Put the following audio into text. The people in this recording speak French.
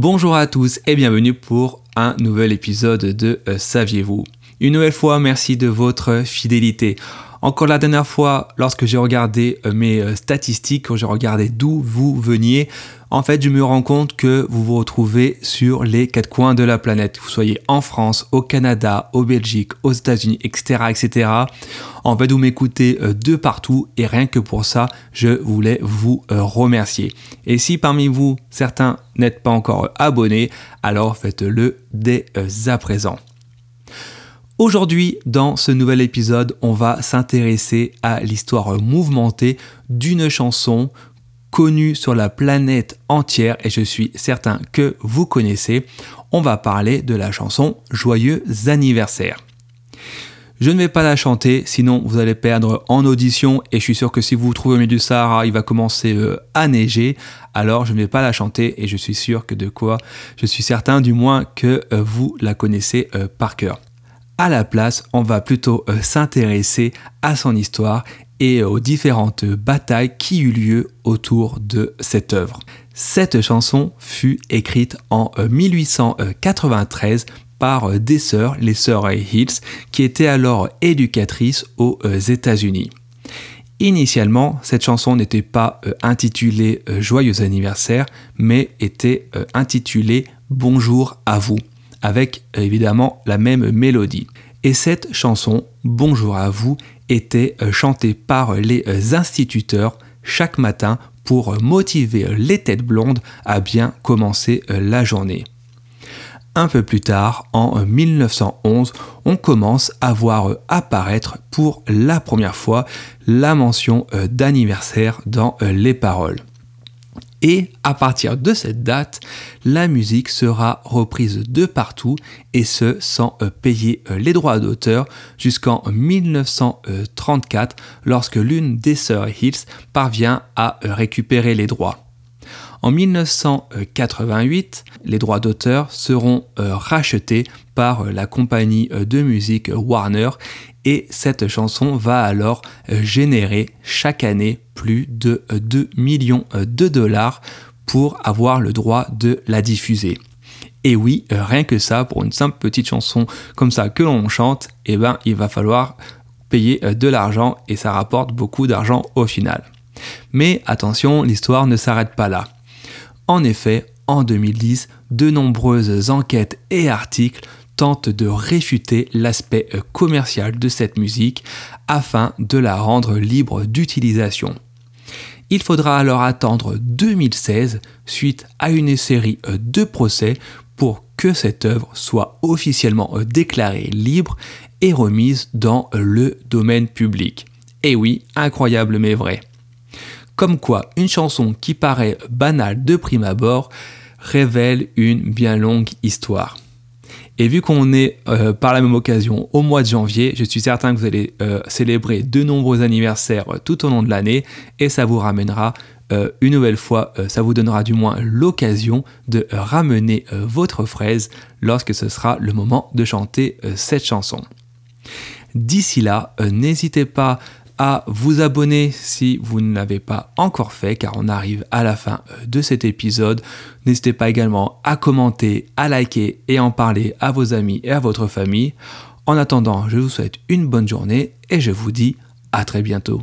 Bonjour à tous et bienvenue pour un nouvel épisode de euh, Saviez-vous? Une nouvelle fois, merci de votre fidélité. Encore la dernière fois, lorsque j'ai regardé euh, mes euh, statistiques, quand j'ai regardé d'où vous veniez, en fait, je me rends compte que vous vous retrouvez sur les quatre coins de la planète. Vous soyez en France, au Canada, au Belgique, aux États-Unis, etc., etc. En fait, vous m'écoutez euh, de partout et rien que pour ça, je voulais vous remercier. Et si parmi vous, certains n'êtes pas encore abonnés, alors faites-le dès à présent. Aujourd'hui, dans ce nouvel épisode, on va s'intéresser à l'histoire mouvementée d'une chanson connue sur la planète entière et je suis certain que vous connaissez. On va parler de la chanson Joyeux anniversaire. Je ne vais pas la chanter, sinon vous allez perdre en audition et je suis sûr que si vous vous trouvez au milieu du Sahara, il va commencer euh, à neiger. Alors je ne vais pas la chanter et je suis sûr que de quoi, je suis certain du moins que euh, vous la connaissez euh, par cœur. À la place, on va plutôt euh, s'intéresser à son histoire et aux différentes batailles qui eurent lieu autour de cette œuvre. Cette chanson fut écrite en 1893 euh, par euh, des sœurs, les sœurs Hills, qui étaient alors éducatrices aux États-Unis. Initialement, cette chanson n'était pas intitulée Joyeux anniversaire, mais était intitulée Bonjour à vous avec évidemment la même mélodie. Et cette chanson, Bonjour à vous, était euh, chantée par les euh, instituteurs chaque matin pour motiver les têtes blondes à bien commencer euh, la journée. Un peu plus tard, en 1911, on commence à voir apparaître pour la première fois la mention d'anniversaire dans les paroles. Et à partir de cette date, la musique sera reprise de partout et ce sans euh, payer euh, les droits d'auteur jusqu'en 1934 lorsque l'une des sœurs Hills parvient à euh, récupérer les droits. En 1988, les droits d'auteur seront rachetés par la compagnie de musique Warner et cette chanson va alors euh, générer chaque année plus de 2 euh, millions euh, de dollars pour avoir le droit de la diffuser. Et oui, rien que ça, pour une simple petite chanson comme ça que l'on chante, eh ben, il va falloir payer de l'argent et ça rapporte beaucoup d'argent au final. Mais attention, l'histoire ne s'arrête pas là. En effet, en 2010, de nombreuses enquêtes et articles tente de réfuter l'aspect euh, commercial de cette musique afin de la rendre libre d'utilisation. Il faudra alors attendre 2016 suite à une série euh, de procès pour que cette œuvre soit officiellement euh, déclarée libre et remise dans le domaine public. Et oui, incroyable mais vrai. Comme quoi, une chanson qui paraît banale de prime abord révèle une bien longue histoire. Et vu qu'on est euh, par la même occasion au mois de janvier, je suis certain que vous allez euh, célébrer de nombreux anniversaires euh, tout au long de l'année et ça vous ramènera une nouvelle fois, ça vous donnera du moins l'occasion de ramener votre fraise lorsque ce sera le moment de chanter cette chanson. D'ici là, n'hésitez pas à vous abonner si vous ne l'avez pas encore fait car on arrive à la fin euh, de cet épisode. N'hésitez pas également à commenter, à liker et en parler à vos amis et à votre famille. En attendant, je vous souhaite une bonne journée et je vous dis à très bientôt.